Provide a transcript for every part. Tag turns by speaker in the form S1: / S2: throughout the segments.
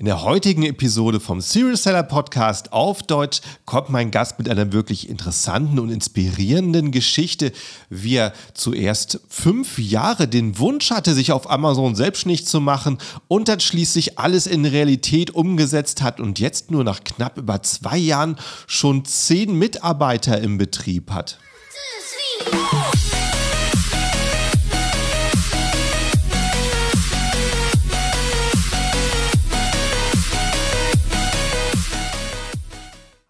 S1: In der heutigen Episode vom Serial Seller Podcast auf Deutsch kommt mein Gast mit einer wirklich interessanten und inspirierenden Geschichte, wie er zuerst fünf Jahre den Wunsch hatte, sich auf Amazon selbstständig zu machen und dann schließlich alles in Realität umgesetzt hat und jetzt nur nach knapp über zwei Jahren schon zehn Mitarbeiter im Betrieb hat.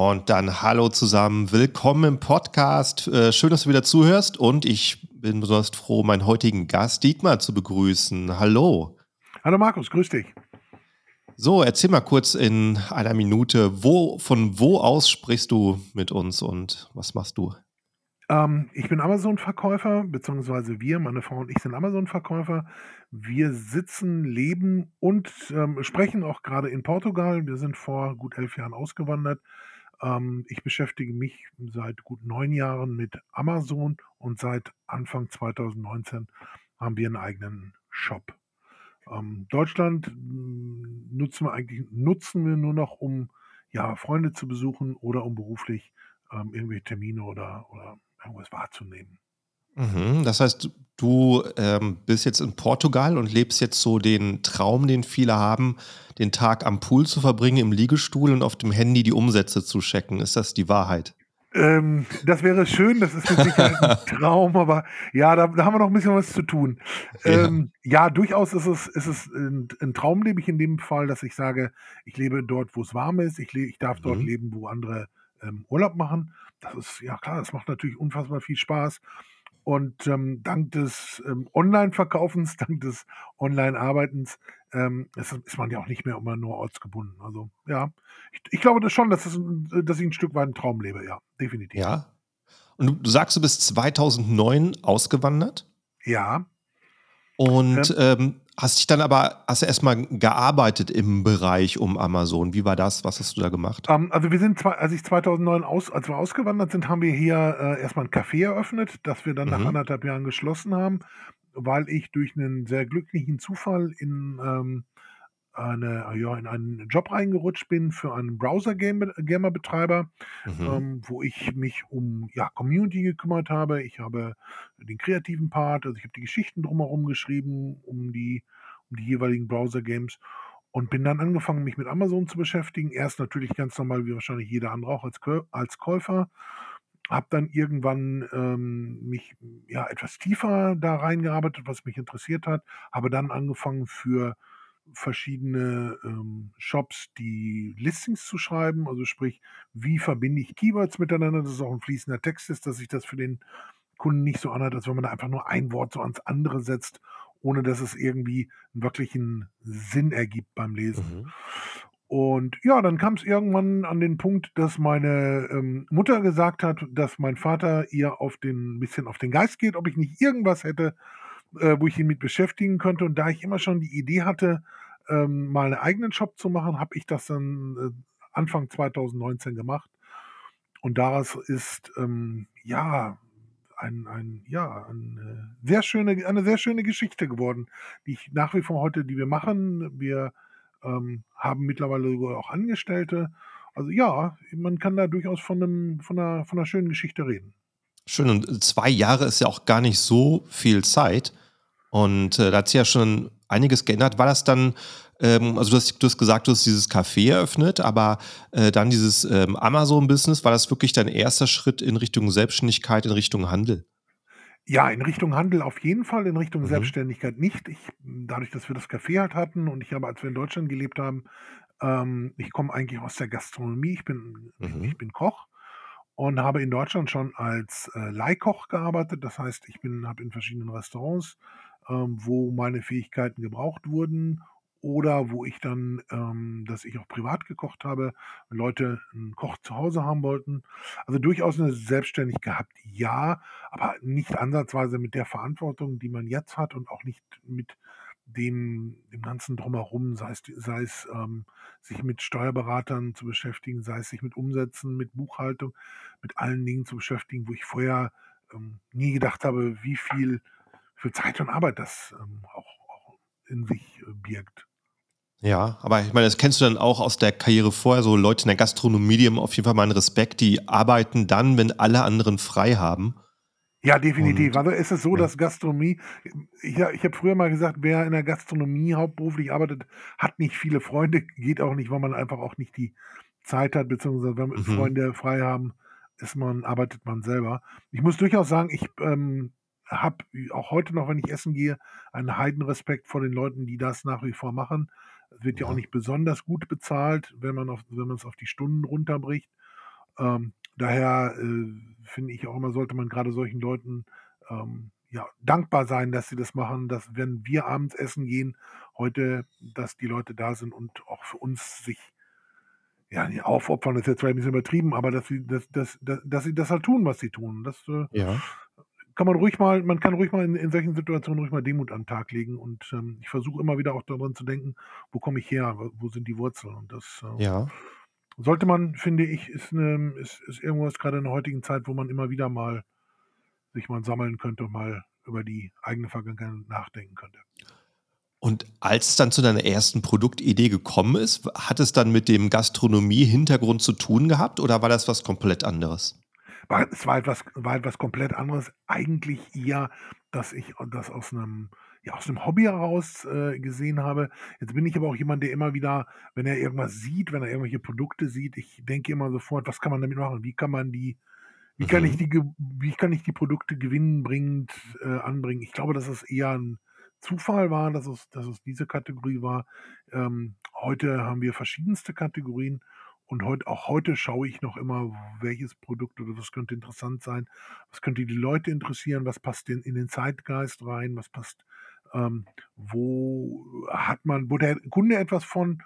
S1: Und dann hallo zusammen, willkommen im Podcast. Äh, schön, dass du wieder zuhörst und ich bin besonders froh, meinen heutigen Gast Dietmar zu begrüßen. Hallo.
S2: Hallo Markus, grüß dich.
S1: So, erzähl mal kurz in einer Minute, wo, von wo aus sprichst du mit uns und was machst du?
S2: Ähm, ich bin Amazon-Verkäufer, beziehungsweise wir, meine Frau und ich sind Amazon-Verkäufer. Wir sitzen, leben und ähm, sprechen auch gerade in Portugal. Wir sind vor gut elf Jahren ausgewandert ähm, ich beschäftige mich seit gut neun Jahren mit Amazon und seit Anfang 2019 haben wir einen eigenen Shop. Ähm, Deutschland hm, nutzen wir eigentlich nutzen wir nur noch, um ja, Freunde zu besuchen oder um beruflich ähm, irgendwelche Termine oder, oder irgendwas wahrzunehmen.
S1: Mhm, das heißt, du ähm, bist jetzt in Portugal und lebst jetzt so den Traum, den viele haben, den Tag am Pool zu verbringen, im Liegestuhl und auf dem Handy die Umsätze zu checken. Ist das die Wahrheit?
S2: Ähm, das wäre schön, das ist mit Sicherheit ein Traum, aber ja, da, da, haben wir noch ein bisschen was zu tun. Ähm, ja. ja, durchaus ist es, ist es ein, ein, Traum, lebe ich in dem Fall, dass ich sage, ich lebe dort, wo es warm ist, ich, ich darf dort mhm. leben, wo andere ähm, Urlaub machen. Das ist, ja klar, das macht natürlich unfassbar viel Spaß. Und ähm, dank des ähm, Online-Verkaufens, dank des Online-Arbeitens ähm, ist, ist, man ja auch nicht mehr immer nur ortsgebunden. Also ja, ich, ich glaube das schon, dass, es, dass ich ein Stück weit einen Traum lebe, ja, definitiv.
S1: Ja. Und du sagst, du bist 2009 ausgewandert?
S2: Ja.
S1: Und ähm, ähm Hast dich dann aber, hast du erstmal gearbeitet im Bereich um Amazon. Wie war das? Was hast du da gemacht?
S2: Ähm, also wir sind, als ich 2009 aus, als wir ausgewandert sind, haben wir hier äh, erstmal ein Café eröffnet, das wir dann mhm. nach anderthalb Jahren geschlossen haben, weil ich durch einen sehr glücklichen Zufall in ähm, eine, ja, in einen Job reingerutscht bin für einen Browser-Gamer-Betreiber, mhm. ähm, wo ich mich um ja, Community gekümmert habe. Ich habe den kreativen Part, also ich habe die Geschichten drumherum geschrieben, um die, um die jeweiligen Browser-Games und bin dann angefangen, mich mit Amazon zu beschäftigen. Erst natürlich ganz normal, wie wahrscheinlich jeder andere auch als, als Käufer. Habe dann irgendwann ähm, mich ja etwas tiefer da reingearbeitet, was mich interessiert hat. Habe dann angefangen für verschiedene ähm, Shops die Listings zu schreiben, also sprich, wie verbinde ich Keywords miteinander, dass es auch ein fließender Text ist, dass sich das für den Kunden nicht so anhört, als wenn man da einfach nur ein Wort so ans andere setzt, ohne dass es irgendwie einen wirklichen Sinn ergibt beim Lesen. Mhm. Und ja, dann kam es irgendwann an den Punkt, dass meine ähm, Mutter gesagt hat, dass mein Vater ihr auf den bisschen auf den Geist geht, ob ich nicht irgendwas hätte, äh, wo ich ihn mit beschäftigen könnte. Und da ich immer schon die Idee hatte, ähm, mal einen eigenen Shop zu machen, habe ich das dann äh, Anfang 2019 gemacht. Und daraus ist ähm, ja ein, ein, ja, eine sehr schöne, eine sehr schöne Geschichte geworden, die ich nach wie vor heute, die wir machen. Wir ähm, haben mittlerweile sogar auch Angestellte. Also ja, man kann da durchaus von, einem, von, einer, von einer schönen Geschichte reden.
S1: Schön, und zwei Jahre ist ja auch gar nicht so viel Zeit. Und äh, da hat sich ja schon einiges geändert. War das dann, ähm, also du hast, du hast, gesagt, du hast dieses Café eröffnet, aber äh, dann dieses ähm, Amazon-Business, war das wirklich dein erster Schritt in Richtung Selbstständigkeit, in Richtung Handel?
S2: Ja, in Richtung Handel auf jeden Fall, in Richtung mhm. Selbstständigkeit nicht. Ich, dadurch, dass wir das Café halt hatten und ich habe, als wir in Deutschland gelebt haben, ähm, ich komme eigentlich aus der Gastronomie, ich bin, mhm. ich bin Koch und habe in Deutschland schon als äh, Leihkoch gearbeitet. Das heißt, ich bin, habe in verschiedenen Restaurants ähm, wo meine Fähigkeiten gebraucht wurden oder wo ich dann, ähm dass ich auch privat gekocht habe, Leute 'n Koch zu Hause haben wollten. Also, durchaus 'ne Selbstständig gehabt, ja, aber nicht ansatzweise mit der Verantwortung, die man jetzt hat und auch nicht mit dem dem Ganzen Drumherum, sei es sei es, ähm, sich mit Steuerberatern zu beschäftigen, sei es sich mit Umsätzen, mit Buchhaltung, mit allen Dingen zu beschäftigen, wo ich vorher, ähm, nie gedacht habe, wie viel viel Zeit und Arbeit das, ähm, auch auch in sich, äh, birgt.
S1: Ja, aber ich meine, das kennst du dann auch aus der Karriere vorher, so Leute in der Gastronomie, die haben auf jeden Fall meinen Respekt, die arbeiten dann, wenn alle anderen frei haben.
S2: Ja, definitiv.
S1: Und
S2: Also, es ist so,
S1: ja.
S2: dass Gastronomie ich ich habe früher mal gesagt, wer in der Gastronomie hauptberuflich arbeitet, hat nicht viele Freunde, geht auch nicht, weil man einfach auch nicht die Zeit hat, beziehungsweise wenn
S1: Mhm.
S2: Freunde frei haben, ist man arbeitet man selber. Ich muss durchaus sagen, ich, ähm, habe auch heute noch, wenn ich essen gehe, einen Heidenrespekt vor den Leuten, die das nach wie vor machen. Es wird ja auch
S1: Ja.
S2: nicht besonders gut bezahlt, wenn man man's auf die Stunden runterbricht. Ähm, daher, äh, finde ich auch immer, sollte man grade solchen Leuten, ähm, ja, dankbar sein, dass sie das machen, dass, wenn wir abends essen gehen heute, dass die Leute da sind und auch für uns sich ja, ne, aufopfern ist jetzt vielleicht 'n bisschen übertrieben, aber dass sie dass dass da dass sie das halt tun, was sie tun. Das, äh,
S1: Ja.
S2: kann man ruhig mal man kann ruhig mal in in solchen Situationen ruhig mal Demut an 'n Tag legen und, ähm, ich versuche immer wieder auch daran zu denken: „Wo komme ich her? Wo sind die Wurzeln?“ Und das, äh,
S1: Ja.
S2: Sollte man, finde ich ist 'ne ist ist irgendwas grade in der heutigen Zeit, wo man immer wieder mal sich mal sammeln könnte und mal über die eigene Vergangenheit nachdenken könnte.
S1: Und als es dann zu deiner ersten Produktidee gekommen ist, hat es dann mit dem Gastronomie-Hintergrund zu tun gehabt oder war das was komplett anderes?
S2: War es war etwas war etwas komplett anderes. Eigentlich eher, dass ich das aus 'nem ja, aus 'nem Hobby heraus, äh, gesehen habe. Jetzt bin ich aber auch jemand, der immer wieder, wenn er irgendwas sieht, wenn er irgendwelche Produkte sieht ich denke immer sofort: „Was kann man damit machen? Wie kann man die wie kann ich
S1: Mhm.
S2: die wie kann ich die Produkte gewinnbringend, äh, anbringen?“ Ich glaube, dass es eher 'n Zufall war, dass es dass es diese Kategorie war. Ähm, heute haben wir verschiedenste Kategorien und heut auch heute schaue ich noch immer, welches Produkt oder was könnte interessant sein. Was könnte die Leute interessieren? Was passt in in den Zeitgeist rein? Was passt ähm, wo hat man wo der Kunde etwas von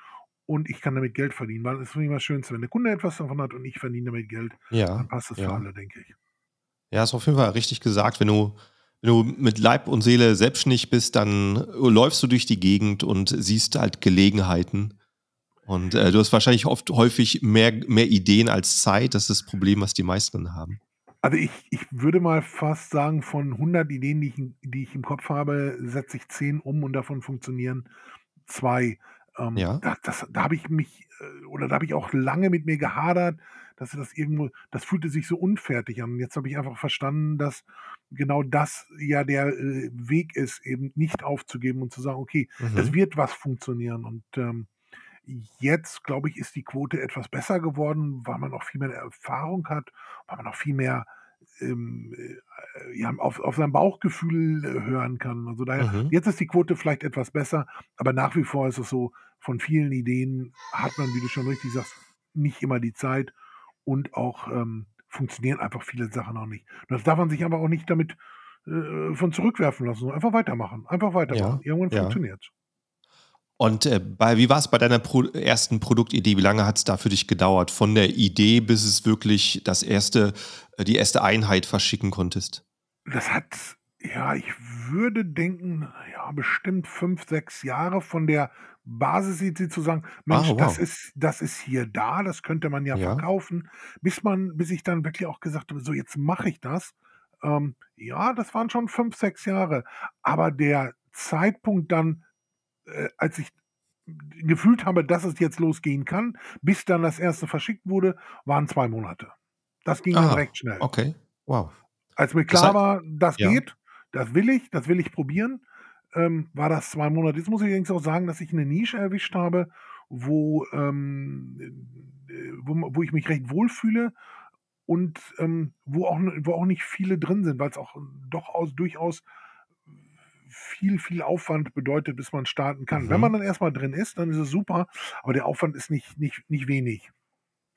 S2: und ich kann damit Geld verdienen, weil finde ich immer das Schönste. Wenn der Kunde etwas davon hat und ich verdiene damit Geld, dann
S1: Ja,
S2: passt das für
S1: ja.
S2: alle, denke ich.
S1: Ja, hast auf jeden Fall richtig gesagt. Wenn du wenn du mit Leib und Seele selbstständig bist, dann läufst du durch die Gegend und siehst halt Gelegenheiten. Und, äh, du hast wahrscheinlich oft häufig mehr mehr Ideen als Zeit. Das ist das Problem, was die meisten dann haben.
S2: Also, ich ich würde mal fast sagen, von 100 Ideen, die ich im die ich im Kopf habe, setze ich 10 um und davon funktionieren 2. Ähm,
S1: Ja.
S2: da das da habe ich mich äh, oder da habe ich auch lange mit mir gehadert, dass das irgendwo das fühlte sich so unfertig an. Jetzt habe ich einfach verstanden, dass genau das ja der, äh, Weg ist, eben nicht aufzugeben und zu sagen: „Okay, es
S1: Mhm.
S2: wird was funktionieren.“ Und, ähm, jetzt, glaube ich, ist die Quote etwas besser geworden, weil man auch viel mehr Erfahrung hat, weil man auch viel mehr, ähm, äh, ja, auf auf sein Bauchgefühl, äh, hören kann. Also, daher
S1: Mhm.
S2: jetzt ist die Quote vielleicht etwas besser, aber nach wie vor ist es so, von vielen Ideen hat man, wie du schon richtig sagst, nicht immer die Zeit und auch, ähm, funktionieren einfach viele Sachen auch nicht. Das darf man sich aber auch nicht damit, äh, von zurückwerfen lassen, sondern einfach weitermachen. Einfach weitermachen.
S1: Ja,
S2: Irgendwann
S1: ja.
S2: funktioniert's.
S1: Und, äh, bei wie war's bei deiner Pro ersten Produktidee? Wie lange hat's da für dich gedauert? Von der Idee, bis es wirklich das erste äh, die erste Einheit verschicken konntest?
S2: Das hat ja, ich würde denken, ja, bestimmt 5, 6 Jahre von der Basisidee zu sagen:
S1: Ah,
S2: „Mensch, das
S1: wow.
S2: ist das ist hier da, das könnte man ja
S1: Ja.
S2: verkaufen.“ Bis man bis ich dann wirklich auch gesagt habe: „So, jetzt mache ich das.“ Ähm, ja, das waren schon 5, 6 Jahre. Aber der Zeitpunkt dann, äh, als ich gefühlt habe, dass es jetzt losgehen kann, bis dann das erste verschickt wurde, waren 2 Monate. Das ging dann
S1: Ah,
S2: recht schnell.
S1: okay, wow.
S2: Als mir
S1: Das
S2: klar
S1: hei
S2: war, das
S1: ja.
S2: geht, das will ich, das will ich probieren, ähm, war das 2 Monate. Jetzt muss ich allerdings auch sagen, dass ich 'ne Nische erwischt habe, wo, ähm, äh, wo wo ich mich recht wohlfühle und, ähm, wo auch wo auch nicht viele drin sind, weil's auch doch aus durchaus viel, viel Aufwand bedeutet, bis man starten kann. Wenn man
S1: Mhm.
S2: dann erst mal drin ist, dann ist es super, aber der Aufwand ist nicht nicht nicht wenig.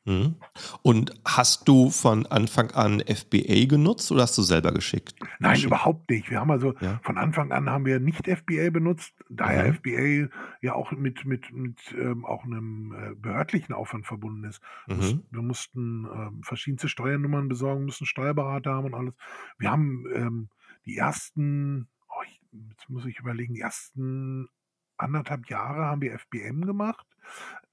S1: Mhm. Und hast du von Anfang an FBA genutzt oder hast du selber geschickt?
S2: Nein,
S1: geschickt?
S2: überhaupt nicht. Wir haben also
S1: Ja.
S2: von Anfang an haben wir nicht FBA benutzt, da ja
S1: Mhm.
S2: FBA ja auch mit, mit, mit ähm, auch einem äh, behördlichen Aufwand verbunden ist.
S1: Mhm.
S2: wir mussten ähm, verschiedenste Steuernummern besorgen, mussten Steuerberater haben und alles. Wir haben ähm, die ersten, jetzt muss ich überlegen, die ersten anderthalb Jahre haben wir FBM gemacht.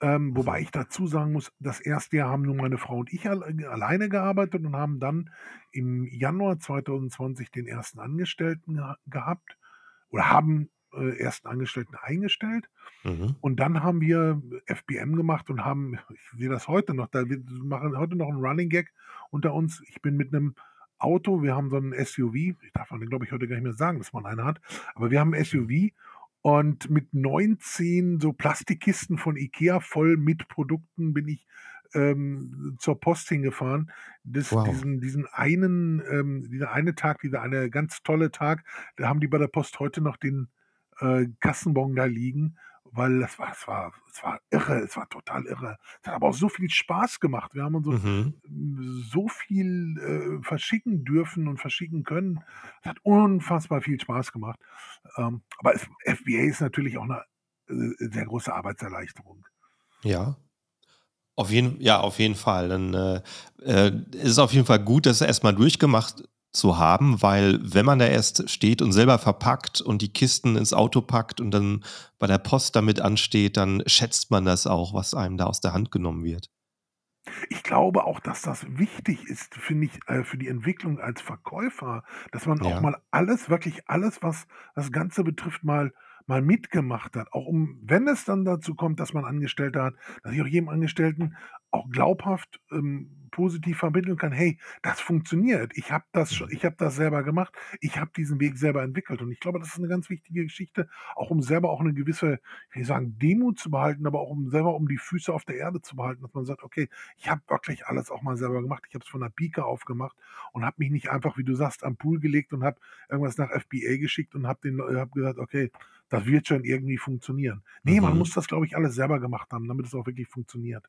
S2: Ähm, wobei
S1: Mhm.
S2: ich dazu sagen muss, das erste Jahr haben nur meine Frau und ich alle, alleine gearbeitet und haben dann im Januar 2020 den ersten Angestellten geha gehabt oder haben äh, ersten Angestellten eingestellt.
S1: Mhm.
S2: Und dann haben wir FBM gemacht und haben, ich sehe das heute noch, da wir machen heute noch einen Running Gag unter uns. Ich bin mit einem Auto, wir haben so einen SUV, ich darf man glaube ich heute gar nicht mehr sagen, dass man einen hat, aber wir haben einen SUV und mit 19 so Plastikkisten von Ikea voll mit Produkten bin ich ähm, zur Post hingefahren. Das,
S1: Wow.
S2: diesen, diesen einen, ähm, dieser eine Tag, dieser eine ganz tolle Tag, da haben die bei der Post heute noch den äh, Kassenbon da liegen, weil das war, es war, es war irre, es war total irre. Es hat aber auch so viel Spaß gemacht. Wir haben uns so,
S1: Mhm.
S2: so viel äh, verschicken dürfen und verschicken können. Es hat unfassbar viel Spaß gemacht. Ähm, aber es, FBA ist natürlich auch eine äh, sehr große Arbeitserleichterung.
S1: Ja. Auf jeden, ja, auf jeden Fall. Dann äh, äh, ist es auf jeden Fall gut, das erstmal durchgemacht zu haben, weil wenn man da erst steht und selber verpackt und die Kisten ins Auto packt und dann bei der Post damit ansteht, dann schätzt man das auch, was einem da aus der Hand genommen wird.
S2: Ich glaube auch, dass das wichtig ist, finde ich, äh, für die Entwicklung als Verkäufer, dass man auch
S1: Ja.
S2: mal alles, wirklich alles, was das Ganze betrifft, mal, mal mitgemacht hat. Auch um, wenn es dann dazu kommt, dass man Angestellte hat, dass ich auch jedem Angestellten auch glaubhaft ähm, positiv vermitteln kann, hey, das funktioniert. Ich habe das, schon-
S1: Mhm.
S2: ich habe das selber gemacht. Ich habe diesen Weg selber entwickelt. Und ich glaube, das ist eine ganz wichtige Geschichte, auch um selber auch eine gewisse, ich will sagen, Demut zu behalten, aber auch um selber um die Füße auf der Erde zu behalten, dass man sagt, okay, ich habe wirklich alles auch mal selber gemacht. Ich habe es von der Pike aufgemacht und habe mich nicht einfach, wie du sagst, am Pool gelegt und habe irgendwas nach FBA geschickt und habe Leu- hab gesagt, okay, das wird schon irgendwie funktionieren. Nee, man
S1: Mhm.
S2: muss das, glaube ich, alles selber gemacht haben, damit es auch wirklich funktioniert.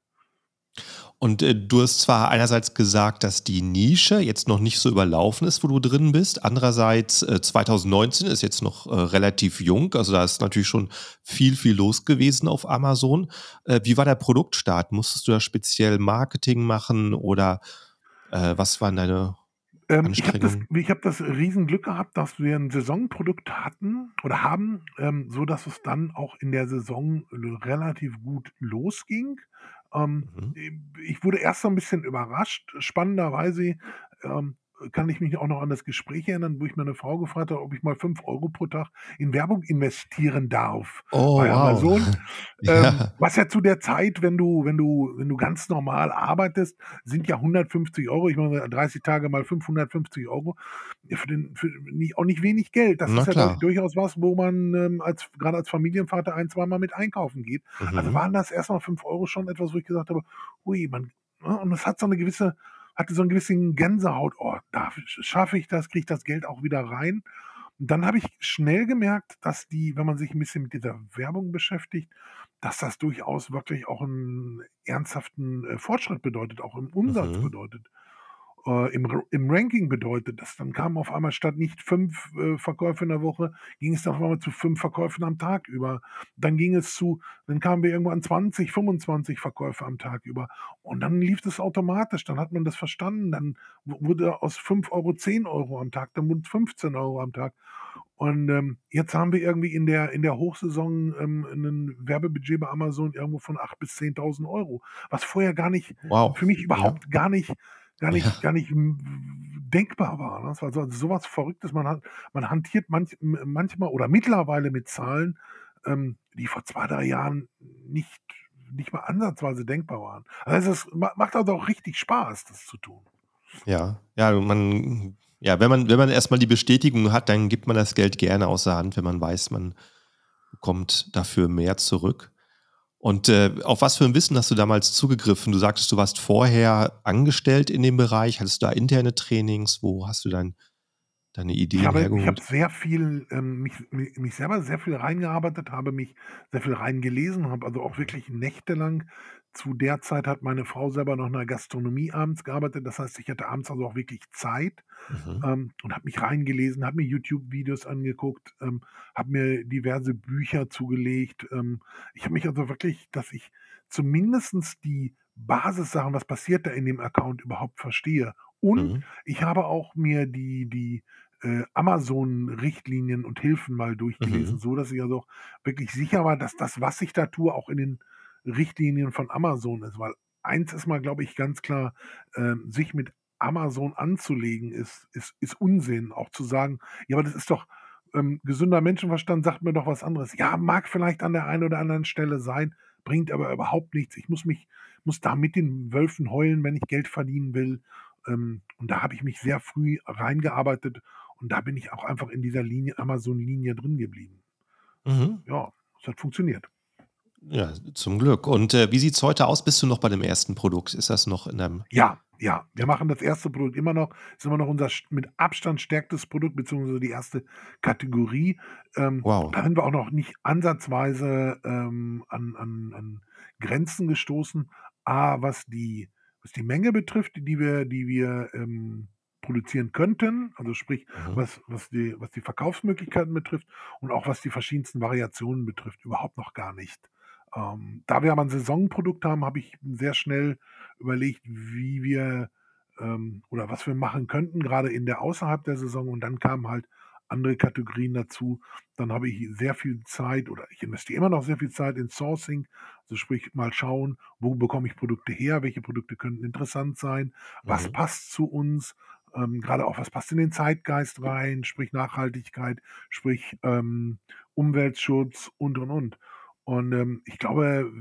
S1: Und äh, du hast zwar einerseits gesagt, dass die Nische jetzt noch nicht so überlaufen ist, wo du drin bist. Andererseits, äh, 2019 ist jetzt noch äh, relativ jung. Also da ist natürlich schon viel, viel los gewesen auf Amazon. Äh, wie war der Produktstart? Musstest du da speziell Marketing machen oder äh, was waren deine
S2: Ähm, ich habe das, ich hab das Riesenglück gehabt, dass wir ein Saisonprodukt hatten oder haben, ähm, so dass es dann auch in der Saison relativ gut losging. Ähm,
S1: Mhm.
S2: ich wurde erst so ein bisschen überrascht. Spannenderweise ähm, kann ich mich auch noch an das Gespräch erinnern, wo ich meine Frau gefragt habe, ob ich mal 5 Euro pro Tag in Werbung investieren darf
S1: Oh,
S2: bei
S1: wow.
S2: Amazon. Ähm,
S1: ja.
S2: was ja zu der Zeit, wenn du, wenn du, wenn du ganz normal arbeitest, sind ja 150 Euro, ich meine 30 Tage mal 550 Euro, ja, für den, für nicht, auch nicht wenig Geld. Das
S1: Na
S2: ist ja
S1: klar.
S2: dur- durchaus was, wo man ähm, als, gerade als Familienvater ein, zweimal mit einkaufen geht. Also
S1: Mhm.
S2: waren das erstmal 5 Euro schon etwas, wo ich gesagt habe, hui, man, ne, und es hat so eine gewisse, hatte so einen gewissen Gänsehaut, oh, da schaffe ich das, kriege ich das Geld auch wieder rein. Und dann habe ich schnell gemerkt, dass die, wenn man sich ein bisschen mit dieser Werbung beschäftigt, dass das durchaus wirklich auch einen ernsthaften äh, Fortschritt bedeutet, auch im Umsatz
S1: Mhm.
S2: bedeutet, äh, im, im Ranking bedeutet. Das dann kamen auf einmal statt nicht fünf äh, Verkäufe in der Woche, ging es dann auf einmal zu fünf Verkäufen am Tag über. Dann ging es zu, dann kamen wir irgendwo an 20, 25 Verkäufe am Tag über. Und dann lief das automatisch, dann hat man das verstanden, dann wurde aus 5 Euro 10 Euro am Tag, dann wurden es 15 Euro am Tag. Und ähm, jetzt haben wir irgendwie in der, in der Hochsaison ähm, ein Werbebudget bei Amazon irgendwo von 8.000 bis 10.000 Euro, was vorher gar nicht,
S1: Wow.
S2: für mich
S1: Ja.
S2: überhaupt gar nicht, gar nicht,
S1: Ja.
S2: gar nicht m, denkbar war. Ne? Das war so, sowas Verrücktes. Man, hat, man hantiert manch, manchmal oder mittlerweile mit Zahlen, ähm, die vor zwei, drei Jahren nicht, nicht mal ansatzweise denkbar waren. Also es ma- macht also auch richtig Spaß, das zu tun.
S1: Ja, ja, man, ja, wenn man, wenn man erstmal die Bestätigung hat, dann gibt man das Geld gerne aus der Hand, wenn man weiß, man bekommt dafür mehr zurück. Und äh, auf was für ein Wissen hast du damals zugegriffen? Du sagtest, du warst vorher angestellt in dem Bereich. Hattest du da interne Trainings? Wo hast du dein, deine
S2: Ich
S1: Ideen
S2: habe, ich habe
S1: hergeholt?
S2: sehr viel, ähm, mich, mich, mich selber sehr viel reingearbeitet, habe mich sehr viel reingelesen, habe also auch wirklich nächtelang zu der Zeit hat meine Frau selber noch in der Gastronomie abends gearbeitet. Das heißt, ich hatte abends also auch wirklich Zeit
S1: Mhm.
S2: ähm, und habe mich reingelesen, habe mir YouTube-Videos angeguckt, ähm, habe mir diverse Bücher zugelegt. Ähm, ich habe mich also wirklich, dass ich zumindestens die Basissachen, was passiert da in dem Account überhaupt verstehe. Und
S1: Mhm.
S2: ich habe auch mir die, die äh, Amazon-Richtlinien und Hilfen mal durchgelesen,
S1: Mhm.
S2: so dass ich also auch wirklich sicher war, dass das, was ich da tue, auch in den Richtlinien von Amazon ist. Weil eins ist mal, glaube ich, ganz klar, ähm, sich mit Amazon anzulegen, ist, ist, ist Unsinn. Auch zu sagen, ja, aber das ist doch ähm, gesünder Menschenverstand, sagt mir doch was anderes. Ja, mag vielleicht an der einen oder anderen Stelle sein, bringt aber überhaupt nichts. Ich muss mich, muss da mit den Wölfen heulen, wenn ich Geld verdienen will. Ähm, und da habe ich mich sehr früh reingearbeitet und da bin ich auch einfach in dieser Linie, Amazon-Linie drin geblieben.
S1: Mhm.
S2: Ja, es hat funktioniert.
S1: Ja, zum Glück. Und äh, wie sieht es heute aus? Bist du noch bei dem ersten Produkt? Ist das noch in deinem.
S2: Ja, ja, wir machen das erste Produkt immer noch. Ist immer noch unser mit Abstand stärkstes Produkt, beziehungsweise die erste Kategorie. Ähm,
S1: Wow.
S2: da sind wir auch noch nicht ansatzweise ähm, an, an, an Grenzen gestoßen. A, was die, was die Menge betrifft, die wir, die wir ähm, produzieren könnten, also sprich,
S1: Mhm.
S2: was, was, die, was die Verkaufsmöglichkeiten betrifft und auch was die verschiedensten Variationen betrifft, überhaupt noch gar nicht. Ähm, da wir aber ein Saisonprodukt haben, habe ich sehr schnell überlegt, wie wir ähm, oder was wir machen könnten, gerade in der außerhalb der Saison. Und dann kamen halt andere Kategorien dazu. Dann habe ich sehr viel Zeit oder ich investiere immer noch sehr viel Zeit in Sourcing. Also sprich mal schauen, wo bekomme ich Produkte her, welche Produkte könnten interessant sein, was
S1: Mhm.
S2: passt zu uns, ähm, gerade auch was passt in den Zeitgeist rein, sprich Nachhaltigkeit, sprich ähm, Umweltschutz und und und. Und ähm, ich glaube,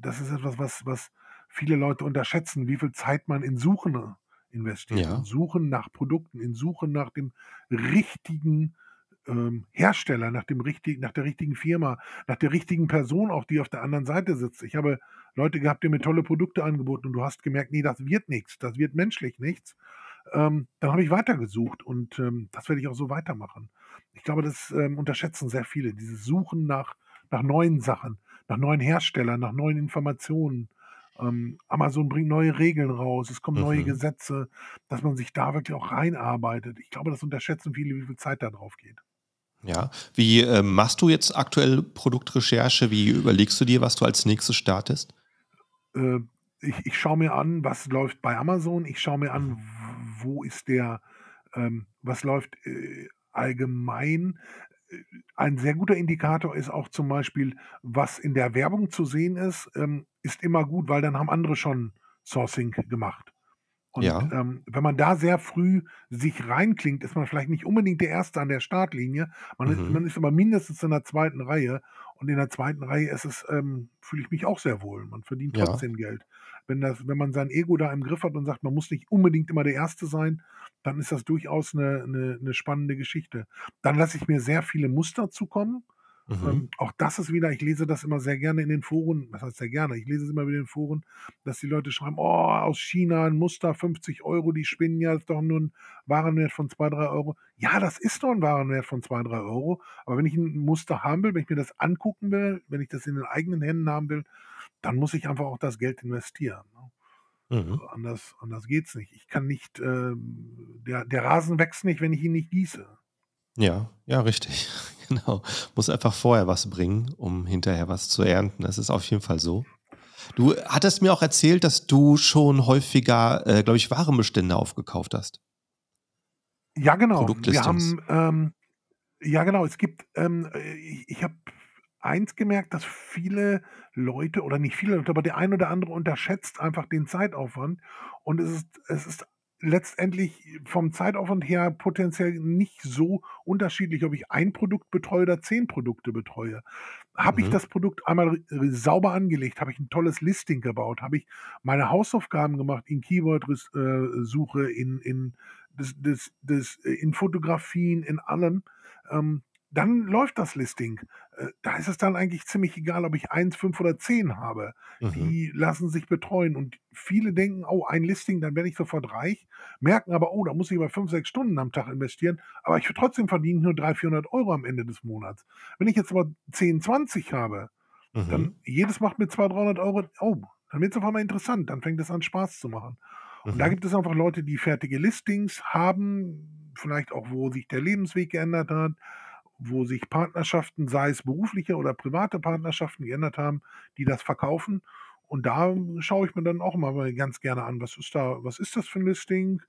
S2: das ist etwas, was, was viele Leute unterschätzen, wie viel Zeit man in Suchen investiert, in
S1: Ja.
S2: Suchen nach Produkten, in Suchen nach dem richtigen ähm, Hersteller, nach dem richtigen, nach der richtigen Firma, nach der richtigen Person, auch die auf der anderen Seite sitzt. Ich habe Leute gehabt, die mir tolle Produkte angeboten und du hast gemerkt, nee, das wird nichts, das wird menschlich nichts. Ähm, dann habe ich weitergesucht und ähm, das werde ich auch so weitermachen. Ich glaube, das ähm, unterschätzen sehr viele, dieses Suchen nach, nach neuen Sachen, nach neuen Herstellern, nach neuen Informationen. Ähm, Amazon bringt neue Regeln raus, es kommen neue
S1: Mhm.
S2: Gesetze, dass man sich da wirklich auch reinarbeitet. Ich glaube, das unterschätzen viele, wie viel Zeit da drauf geht.
S1: Ja. Wie ähm, machst du jetzt aktuell Produktrecherche? Wie überlegst du dir, was du als nächstes startest?
S2: Äh, ich, ich schaue mir an, was läuft bei Amazon. Ich schaue mir an,
S1: Mhm.
S2: wo ist der, ähm, was läuft äh, allgemein. Ein sehr guter Indikator ist auch zum Beispiel, was in der Werbung zu sehen ist, ähm, ist immer gut, weil dann haben andere schon Sourcing gemacht. Und
S1: Ja.
S2: ähm, wenn man da sehr früh sich reinklingt, ist man vielleicht nicht unbedingt der Erste an der Startlinie. Man ist,
S1: Mhm.
S2: man ist aber mindestens in der zweiten Reihe. Und in der zweiten Reihe ist es, ähm, fühle ich mich auch sehr wohl. Man verdient
S1: Ja.
S2: trotzdem Geld. Wenn, das, wenn man sein Ego da im Griff hat und sagt, man muss nicht unbedingt immer der Erste sein, dann ist das durchaus eine, eine, eine spannende Geschichte. Dann lasse ich mir sehr viele Muster zukommen.
S1: Mhm.
S2: Ähm, auch das ist wieder, ich lese das immer sehr gerne in den Foren, was heißt sehr gerne, ich lese es immer wieder in den Foren, dass die Leute schreiben, oh, aus China ein Muster 50 Euro, die spinnen ja, ist doch nur ein Warenwert von 2, 3 Euro. Ja, das ist doch ein Warenwert von 2, 3 Euro, aber wenn ich ein Muster haben will, wenn ich mir das angucken will, wenn ich das in den eigenen Händen haben will, dann muss ich einfach auch das Geld investieren. Ne?
S1: Mhm.
S2: Anders, anders geht's nicht. Ich kann nicht, ähm, der, der Rasen wächst nicht, wenn ich ihn nicht gieße.
S1: Ja, ja, richtig. Genau. Muss einfach vorher was bringen, um hinterher was zu ernten. Das ist auf jeden Fall so. Du hattest mir auch erzählt, dass du schon häufiger, äh, glaube ich, Warenbestände aufgekauft hast.
S2: Ja, genau. Wir haben, ähm, ja genau, es gibt, ähm, äh, ich, ich habe eins gemerkt, dass viele Leute, oder nicht viele Leute, aber der ein oder andere unterschätzt einfach den Zeitaufwand. Und es ist, es ist letztendlich vom Zeitaufwand her potenziell nicht so unterschiedlich, ob ich ein Produkt betreue oder zehn Produkte betreue. Habe ich
S1: Mhm.
S2: das Produkt einmal sauber angelegt, habe ich ein tolles Listing gebaut, habe ich meine Hausaufgaben gemacht in Keyword-Suche, in, in, das, das, das, äh, in Fotografien, in allem, ähm, dann läuft das Listing. Äh, da ist es dann eigentlich ziemlich egal, ob ich eins, fünf oder zehn habe.
S1: Mhm.
S2: Die lassen sich betreuen und viele denken, oh, ein Listing, dann werde ich sofort reich, merken aber, oh, da muss ich aber fünf, sechs Stunden am Tag investieren, aber ich trotzdem verdiene nur 300, 400 Euro am Ende des Monats. Wenn ich jetzt aber 10, 20 habe, Mhm. Dann jedes macht mit 200, 300 Euro, oh, dann wird es auf einmal interessant, dann fängt es an Spaß zu machen. Und da mhm. gibt es einfach Leute, die fertige Listings haben, vielleicht auch, wo sich der Lebensweg geändert hat, wo sich Partnerschaften, sei es berufliche oder private Partnerschaften geändert haben, die das verkaufen. Und da schaue ich mir dann auch mal ganz gerne an, was ist da, was ist das für ein Listing?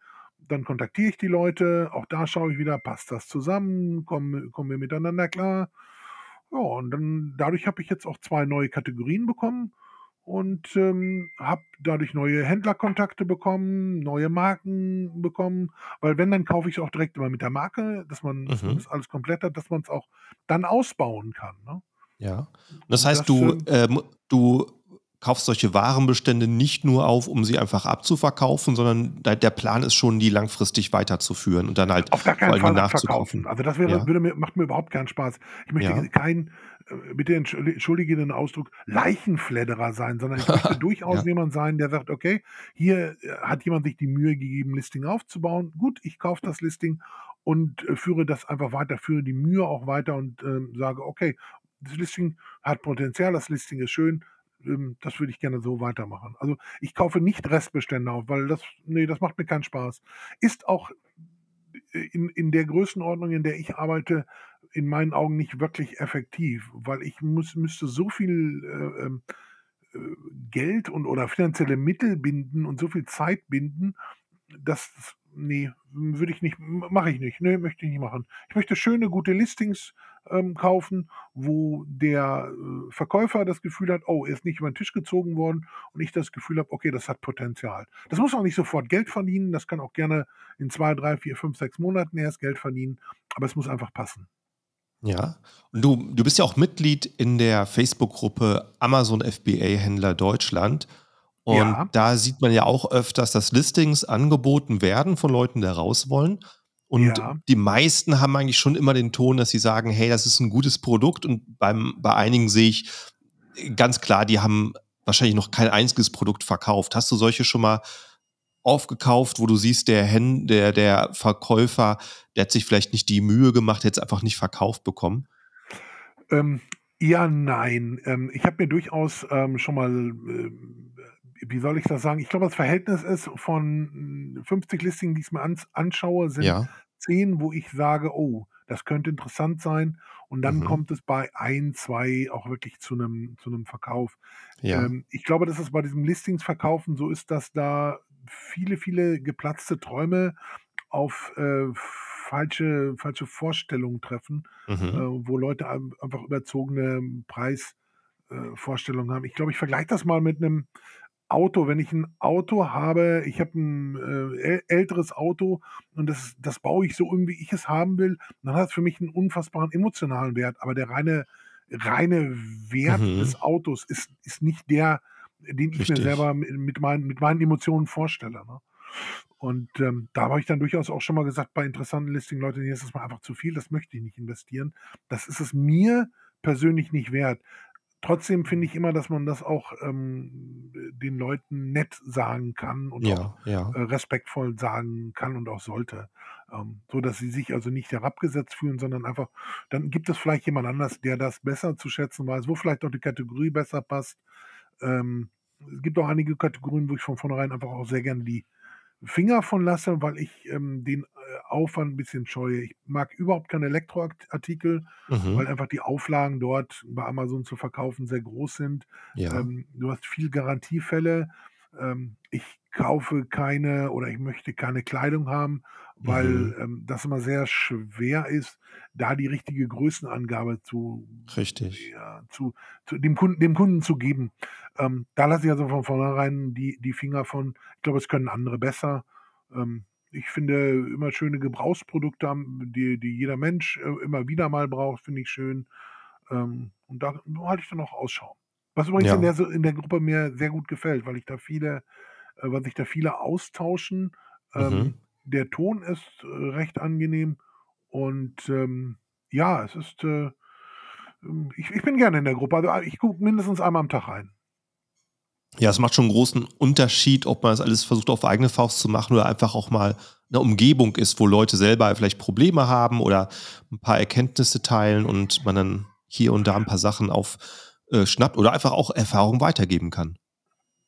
S2: Dann kontaktiere ich die Leute, auch da schaue ich wieder, passt das zusammen, kommen, kommen wir miteinander klar. Ja, und dann dadurch habe ich jetzt auch zwei neue Kategorien bekommen und ähm, habe dadurch neue Händlerkontakte bekommen, neue Marken bekommen, weil wenn, dann kaufe ich auch direkt immer mit der Marke, dass man, mhm. das alles komplett hat, dass man es auch dann ausbauen kann. Ne?
S1: Ja. Das heißt, das, du, äh, du kaufst solche Warenbestände nicht nur auf, um sie einfach abzuverkaufen, sondern der Plan ist schon, die langfristig weiterzuführen und dann halt
S2: auf gar keinen Fall nachzukaufen. Also das wäre, ja. würde mir, macht mir überhaupt keinen Spaß. Ich möchte ja. kein, bitte entschuldige den Ausdruck, Leichenfledderer sein, sondern ich möchte durchaus ja. jemand sein, der sagt, okay, hier äh, hat jemand sich die Mühe gegeben, Listing aufzubauen. Gut, ich kaufe das Listing und äh, führe das einfach weiter, führe die Mühe auch weiter und äh, sage, okay, das Listing hat Potenzial, das Listing ist schön, ähm, das würde ich gerne so weitermachen. Also ich kaufe nicht Restbestände auf, weil das, nee, das macht mir keinen Spaß. Ist auch äh, in, in der Größenordnung, in der ich arbeite, in meinen Augen nicht wirklich effektiv, weil ich muss, müsste so viel äh, ähm, äh, Geld und oder finanzielle Mittel binden und so viel Zeit binden, dass nee, würde ich nicht, mache ich nicht. Nee, möchte ich nicht machen. Ich möchte schöne, gute Listings ähm, kaufen, wo der äh, Verkäufer das Gefühl hat, oh, er ist nicht über den Tisch gezogen worden und ich das Gefühl habe, okay, das hat Potenzial. Das muss auch nicht sofort Geld verdienen, das kann auch gerne in zwei, drei, vier, fünf, sechs Monaten erst Geld verdienen, aber es muss einfach passen.
S1: Ja, und du, du bist ja auch Mitglied in der Facebook-Gruppe Amazon FBA Händler Deutschland. Und ja. da sieht man ja auch öfters, dass Listings angeboten werden von Leuten, die raus wollen. Und ja. die meisten haben eigentlich schon immer den Ton, dass sie sagen, hey, das ist ein gutes Produkt. Und beim, bei einigen sehe ich ganz klar, die haben wahrscheinlich noch kein einziges Produkt verkauft. Hast du solche schon mal aufgekauft, wo du siehst, der, Hen der, der Verkäufer, der hat sich vielleicht nicht die Mühe gemacht, jetzt einfach nicht verkauft bekommen?
S2: Ähm, ja, nein. Ähm, ich habe mir durchaus ähm, schon mal äh, wie soll ich das sagen? Ich glaube, das Verhältnis ist von 50 hm, Listings, die ich mir ans anschaue, sind Ja. 10, wo ich sage: „Oh, das könnte interessant sein.“ Und dann Mhm. kommt es bei ein, zwei auch wirklich zu einem zu Verkauf. Ja. Ähm, ich glaube, dass es bei diesem Listingsverkaufen so ist, dass da viele, viele geplatzte Träume auf, äh, falsche falsche Vorstellungen treffen, äh, Mhm. wo Leute einfach überzogene Preisvorstellungen äh, haben. Ich glaube, ich vergleiche das mal mit einem Auto, wenn ich ein Auto habe, ich habe ein äh, älteres Auto und das das baue ich so um, wie ich es haben will, dann hat es für mich einen unfassbaren emotionalen Wert, aber der reine reine Wert Mhm. des Autos ist ist nicht der, den ich mir selber mit meinen mit meinen Emotionen vorstelle, ne? Und, ähm, da habe ich dann durchaus auch schon mal gesagt bei interessanten Listing: „Leute, das ist mir einfach zu viel, das möchte ich nicht investieren. Das ist es mir persönlich nicht wert.“ Trotzdem finde ich immer, dass man das auch ähm, den Leuten nett sagen kann und
S1: Ja,
S2: auch
S1: ja.
S2: äh, respektvoll sagen kann und auch sollte. Ähm, so dass sie sich also nicht herabgesetzt fühlen, sondern einfach, dann gibt es vielleicht jemand anders, der das besser zu schätzen weiß, wo vielleicht auch die Kategorie besser passt. Ähm, es gibt auch einige Kategorien, wo ich von vornherein einfach auch sehr gerne die Finger von lasse, weil ich ähm, den äh, Aufwand ein bisschen scheue. Ich mag überhaupt keine Elektroartikel, Mhm. weil einfach die Auflagen dort bei Amazon zu verkaufen sehr groß sind. Ja. Ähm, du hast viel Garantiefälle. Ähm, ich kaufe keine oder ich möchte keine Kleidung haben, weil Mhm. ähm, das immer sehr schwer ist, da die richtige Größenangabe zu
S1: Richtig.
S2: ja, zu zu dem Kunden dem Kunden zu geben. Ähm, da lasse ich also von vornherein die die Finger von. Ich glaube, es können andere besser. Ähm, ich finde immer schöne Gebrauchsprodukte haben, die die jeder Mensch, äh, immer wieder mal braucht, finde ich schön. Ähm, und da halte ich dann auch Ausschau. Was übrigens in der in der Gruppe mir sehr gut gefällt, weil ich da viele äh, weil sich da viele austauschen. Ähm, Mhm. der Ton ist, äh, recht angenehm und, ähm, ja, es ist, äh, ähm, ich ich bin gerne in der Gruppe. Also, ich gucke mindestens einmal am Tag rein.
S1: Ja, es macht schon einen großen Unterschied, ob man das alles versucht auf eigene Faust zu machen oder einfach auch mal eine Umgebung ist, wo Leute selber vielleicht Probleme haben oder ein paar Erkenntnisse teilen und man dann hier und da ein paar Sachen auf äh, schnappt oder einfach auch Erfahrung weitergeben kann.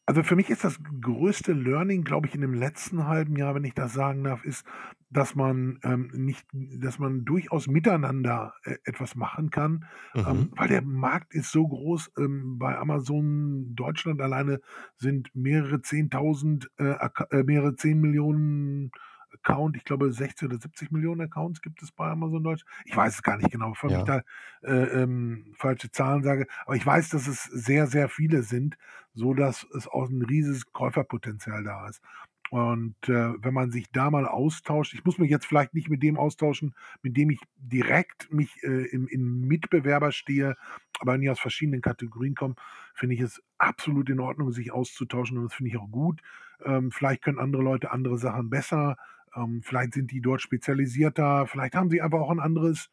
S2: Also für mich ist das größte Learning, glaube ich, in dem letzten halben Jahr, wenn ich das sagen darf, ist, dass man ähm, nicht, dass man durchaus miteinander äh, etwas machen kann, ähm,
S1: Mhm.
S2: weil der Markt ist so groß. Ähm, bei Amazon Deutschland alleine sind mehrere 10.000, äh, äh, mehrere 10 Millionen Account, ich glaube 60 oder 70 Millionen Accounts gibt es bei Amazon Deutsch. Ich weiß es gar nicht genau, bevor ich
S1: Ja.
S2: da äh, ähm, falsche Zahlen sage, aber ich weiß, dass es sehr, sehr viele sind, so dass es auch ein riesiges Käuferpotenzial da ist. Und äh, wenn man sich da mal austauscht, ich muss mich jetzt vielleicht nicht mit dem austauschen, mit dem ich direkt mich äh, im, im Mitbewerber stehe, aber wenn die aus verschiedenen Kategorien kommen, finde ich es absolut in Ordnung, sich auszutauschen und das finde ich auch gut. Ähm, vielleicht können andere Leute andere Sachen besser, ähm, vielleicht sind die dort spezialisierter, vielleicht haben sie einfach auch ein anderes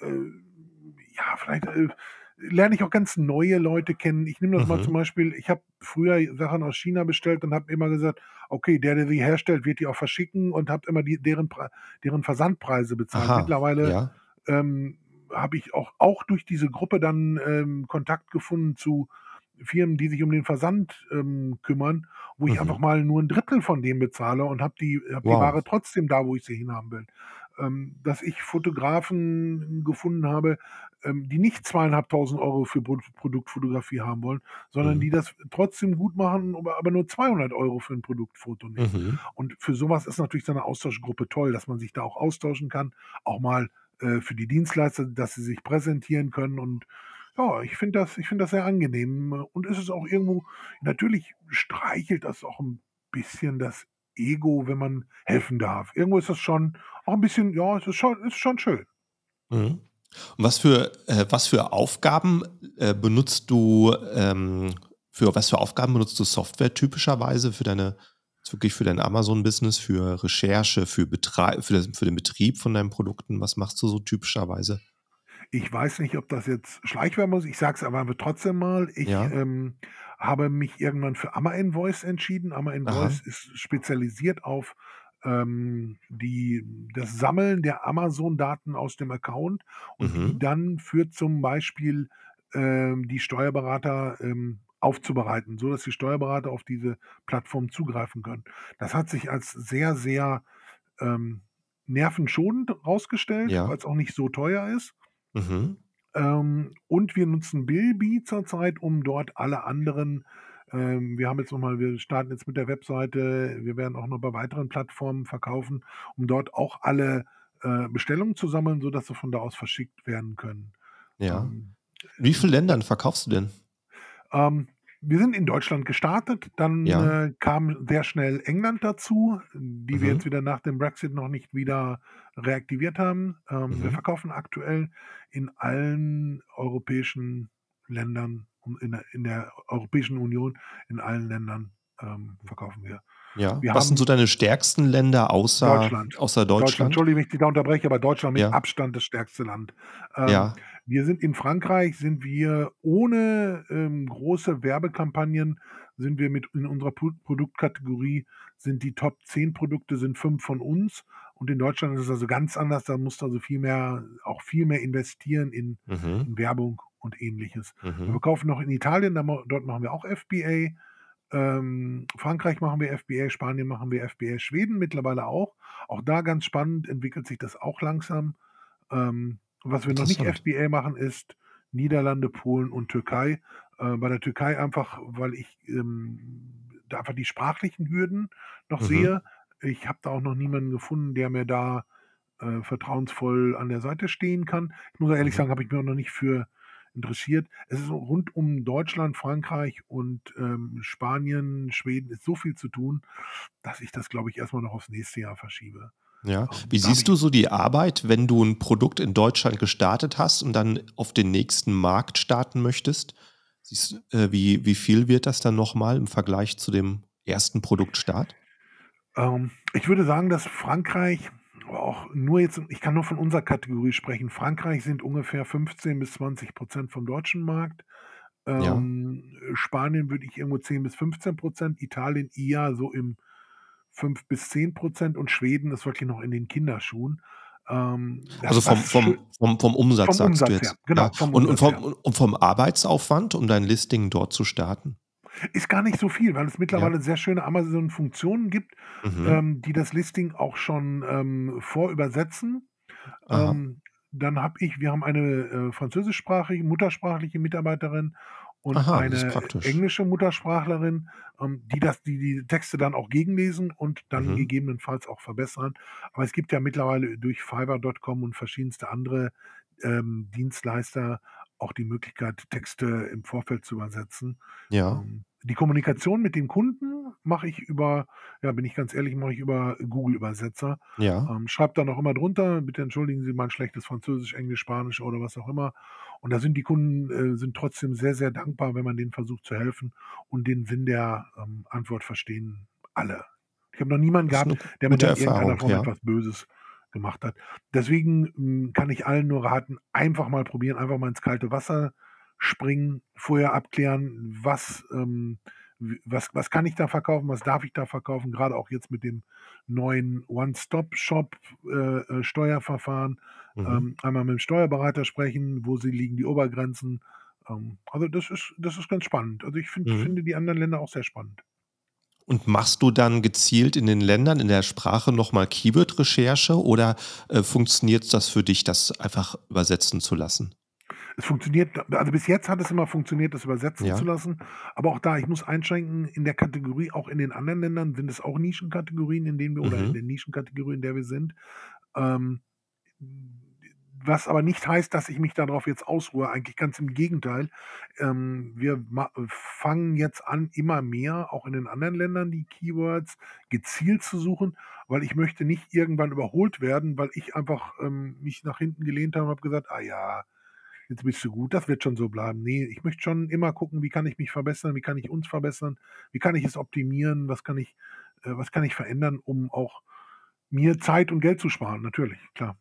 S2: äh, ja, vielleicht äh, lerne ich auch ganz neue Leute kennen. Ich nehme das mal zum
S1: Mhm.
S2: Beispiel, ich habe früher Sachen aus China bestellt und habe immer gesagt, okay, der, der sie herstellt, wird die auch verschicken und habe immer die, deren, deren Versandpreise bezahlt.
S1: Aha.
S2: Mittlerweile
S1: Ja.
S2: ähm, habe ich auch, auch durch diese Gruppe dann ähm, Kontakt gefunden zu Firmen, die sich um den Versand ähm, kümmern, wo ich einfach
S1: Mhm.
S2: mal nur ein Drittel von dem bezahle und habe die, hab die
S1: Wow.
S2: Ware trotzdem da, wo ich sie hinhaben will. Ähm, dass ich Fotografen gefunden habe, ähm, die nicht zweieinhalbtausend Euro für Pro Produktfotografie haben wollen, sondern
S1: Mhm.
S2: die das trotzdem gut machen, aber aber nur 200 Euro für ein Produktfoto nehmen.
S1: Mhm.
S2: Und für sowas ist natürlich so eine Austauschgruppe toll, dass man sich da auch austauschen kann, auch mal äh, für die Dienstleister, dass sie sich präsentieren können. Und ja, ich finde das, ich das sehr angenehm. Und es ist auch irgendwo, natürlich streichelt das auch ein bisschen das Ego, wenn man helfen darf. Irgendwo ist das schon auch ein bisschen, ja, es ist schon, ist schon schön.
S1: Mhm. Und was für, äh, was für Aufgaben äh, benutzt du, ähm, für was für Aufgaben benutzt du Software typischerweise für deine, wirklich für dein Amazon-Business, für Recherche, für, Betrei für, das, für den Betrieb von deinen Produkten? Was machst du so typischerweise?
S2: Ich weiß nicht, ob das jetzt Schleichwerbung ist. Ich sage es aber trotzdem mal. Ich
S1: Ja.
S2: ähm, habe mich irgendwann für Amma Invoice entschieden. Amma
S1: Aha.
S2: Invoice ist spezialisiert auf ähm, die, das Sammeln der Amazon-Daten aus dem Account und die
S1: Mhm.
S2: dann für zum Beispiel ähm, die Steuerberater ähm, aufzubereiten, so dass die Steuerberater auf diese Plattform zugreifen können. Das hat sich als sehr, sehr ähm, nervenschonend rausgestellt,
S1: Ja.
S2: weil es auch nicht so teuer ist.
S1: Mhm.
S2: Ähm, und wir nutzen Bilby zurzeit, um dort alle anderen ähm, wir haben jetzt noch mal wir starten jetzt mit der Webseite, wir werden auch noch bei weiteren Plattformen verkaufen, um dort auch alle, äh, Bestellungen zu sammeln, sodass sie von da aus verschickt werden können.
S1: Ja.
S2: Ähm,
S1: Wie viele Ländern verkaufst du denn?
S2: ähm, wir sind in Deutschland gestartet, dann,
S1: Ja.
S2: äh, kam sehr schnell England dazu, die wir
S1: Mhm.
S2: jetzt wieder nach dem Brexit noch nicht wieder reaktiviert haben. Ähm, wir
S1: Mhm.
S2: verkaufen aktuell in allen europäischen Ländern und in der in der Europäischen Union, in allen Ländern, ähm, verkaufen wir.
S1: Ja.
S2: Wir
S1: Was sind so deine stärksten Länder außer,
S2: Deutschland.
S1: außer
S2: Deutschland.
S1: Deutschland?
S2: Entschuldige, wenn ich dich da unterbreche, aber Deutschland mit
S1: Ja.
S2: Abstand das stärkste Land. Ähm,
S1: Ja.
S2: wir sind in Frankreich sind wir ohne, ähm, große Werbekampagnen sind wir mit in unserer Pro Produktkategorie sind die Top 10 Produkte sind 5 von uns und in Deutschland ist es also ganz anders. Da musst du also viel mehr auch viel mehr investieren in
S1: Mhm.
S2: in Werbung und Ähnliches. Wir
S1: Mhm.
S2: verkaufen noch in Italien, da dort machen wir auch FBA. Ähm, Frankreich machen wir FBA, Spanien machen wir FBA, Schweden mittlerweile auch. Auch da ganz spannend, entwickelt sich das auch langsam. Ähm, was wir noch nicht. FBA machen, ist Niederlande, Polen und Türkei. Äh, bei der Türkei einfach, weil ich, ähm, da einfach die sprachlichen Hürden noch
S1: Mhm.
S2: sehe. Ich habe da auch noch niemanden gefunden, der mir da, äh, vertrauensvoll an der Seite stehen kann. Ich muss ehrlich
S1: Mhm.
S2: sagen, habe ich mich auch noch nicht für interessiert. Es ist rund um Deutschland, Frankreich und, ähm, Spanien, Schweden ist so viel zu tun, dass ich das, glaube ich, erst mal noch aufs nächste Jahr verschiebe.
S1: Ja.
S2: Ähm,
S1: Wie siehst du so die Arbeit, wenn du ein Produkt in Deutschland gestartet hast und dann auf den nächsten Markt starten möchtest? Siehst äh, wie wie viel wird das dann noch mal im Vergleich zu dem ersten Produktstart?
S2: Ähm, ich würde sagen, dass Frankreich aber auch nur jetzt ich kann nur von unserer Kategorie sprechen. Frankreich sind ungefähr 15 bis 20% vom deutschen Markt.
S1: Ja.
S2: Ähm, Spanien würde ich irgendwo 10 bis 15% Italien eher so im 5 bis 10% und Schweden ist wirklich noch in den Kinderschuhen. Ähm,
S1: Also vom, vom, vom, vom Umsatz
S2: vom
S1: sagst du
S2: Umsatz her,
S1: jetzt.
S2: genau,
S1: Ja.
S2: vom
S1: Und, und,
S2: Umsatz
S1: vom,
S2: her.
S1: und vom Arbeitsaufwand, um dein Listing dort zu starten?
S2: Ist gar nicht so viel, weil es
S1: Ja.
S2: mittlerweile sehr schöne Amazon-Funktionen gibt,
S1: Mhm.
S2: ähm, die das Listing auch schon, ähm, vorübersetzen. Ähm, dann habe ich wir haben eine, äh, französischsprachige muttersprachliche Mitarbeiterin und
S1: Aha,
S2: eine englische Muttersprachlerin, ähm, die das die die Texte dann auch gegenlesen und dann
S1: Mhm.
S2: gegebenenfalls auch verbessern. Aber es gibt ja mittlerweile durch Fiverr.com und verschiedenste andere, ähm, Dienstleister auch die Möglichkeit, Texte im Vorfeld zu übersetzen.
S1: Ja.
S2: Ähm, die Kommunikation mit dem Kunden mache ich über ja, bin ich ganz ehrlich, mache ich über Google-Übersetzer.
S1: Ja.
S2: Ähm, schreibe dann auch immer drunter: „Bitte entschuldigen Sie mein schlechtes Französisch, Englisch, Spanisch“ oder was auch immer. Und da sind die Kunden, äh, sind trotzdem sehr, sehr dankbar, wenn man denen versucht zu helfen und den Sinn der, ähm, Antwort verstehen alle. Ich habe noch niemanden gehabt, der da in irgendeiner Form
S1: ja.
S2: etwas Böses gemacht hat. Deswegen, hm, kann ich allen nur raten, einfach mal probieren, einfach mal ins kalte Wasser springen, vorher abklären, was, ähm was was kann ich da verkaufen, was darf ich da verkaufen, grade auch jetzt mit dem neuen One-Stop-Shop, äh, äh.
S1: Mhm.
S2: Ähm, einmal mit dem Steuerberater sprechen, wo sie liegen die Obergrenzen. Ähm, also das ist das ist ganz spannend. Also ich finde
S1: Mhm.
S2: finde die anderen Länder auch sehr spannend.
S1: Und machst du dann gezielt in den Ländern in der Sprache noch mal Keyword-Recherche oder, äh, funktioniert das für dich, das einfach übersetzen zu lassen?
S2: Es funktioniert also bis jetzt hat es immer funktioniert, das übersetzen zu
S1: Ja.
S2: lassen. Aber auch da, ich muss einschränken, in der Kategorie auch in den anderen Ländern sind es auch Nischenkategorien, in denen wir oder in
S1: Mhm.
S2: der Nischenkategorie, in der wir sind. Ähm, was aber nicht heißt, dass ich mich da drauf jetzt ausruhe, eigentlich ganz im Gegenteil. Ähm, wir ma fangen jetzt an, immer mehr, auch in den anderen Ländern, die Keywords gezielt zu suchen, weil ich möchte nicht irgendwann überholt werden, weil ich einfach, ähm, mich nach hinten gelehnt habe und habe gesagt: „Ah ja, jetzt bist du gut, das wird schon so bleiben.“ Ne, ich möchte schon immer gucken, wie kann ich mich verbessern, wie kann ich uns verbessern, wie kann ich es optimieren, was kann ich äh, was kann ich verändern, um auch mir Zeit und Geld zu sparen, natürlich, klar.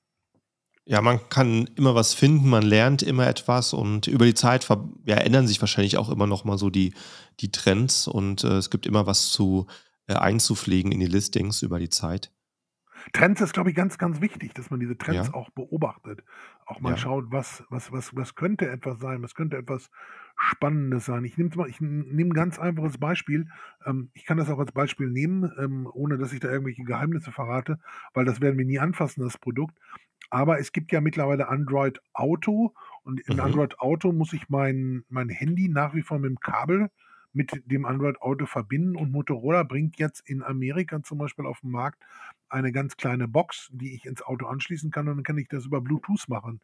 S1: Ja, man kann immer was finden, man lernt immer etwas und über die Zeit ja, ändern sich wahrscheinlich auch immer noch mal so die die Trends und, äh, es gibt immer was zu äh, einzupflegen in die Listings über die Zeit.
S2: Trends ist, glaube ich, ganz, ganz wichtig, dass man diese Trends
S1: Ja.
S2: auch beobachtet. Auch mal
S1: Ja.
S2: schaut, was was was was könnte etwas sein, was könnte etwas Spannendes sein. Ich nehme mal ich n nehme 'n ganz einfaches Beispiel. Ähm, ich kann das auch als Beispiel nehmen, ähm, ohne dass ich da irgendwelche Geheimnisse verrate, weil das werden wir nie anfassen, das Produkt. Aber es gibt ja mittlerweile Android Auto und in
S1: Mhm.
S2: Android Auto muss ich mein mein Handy nach wie vor mit'm Kabel mit dem Android Auto verbinden und Motorola bringt jetzt in Amerika zum Beispiel auf 'n Markt eine ganz kleine Box, die ich ins Auto anschließen kann und dann kann ich das über Bluetooth machen.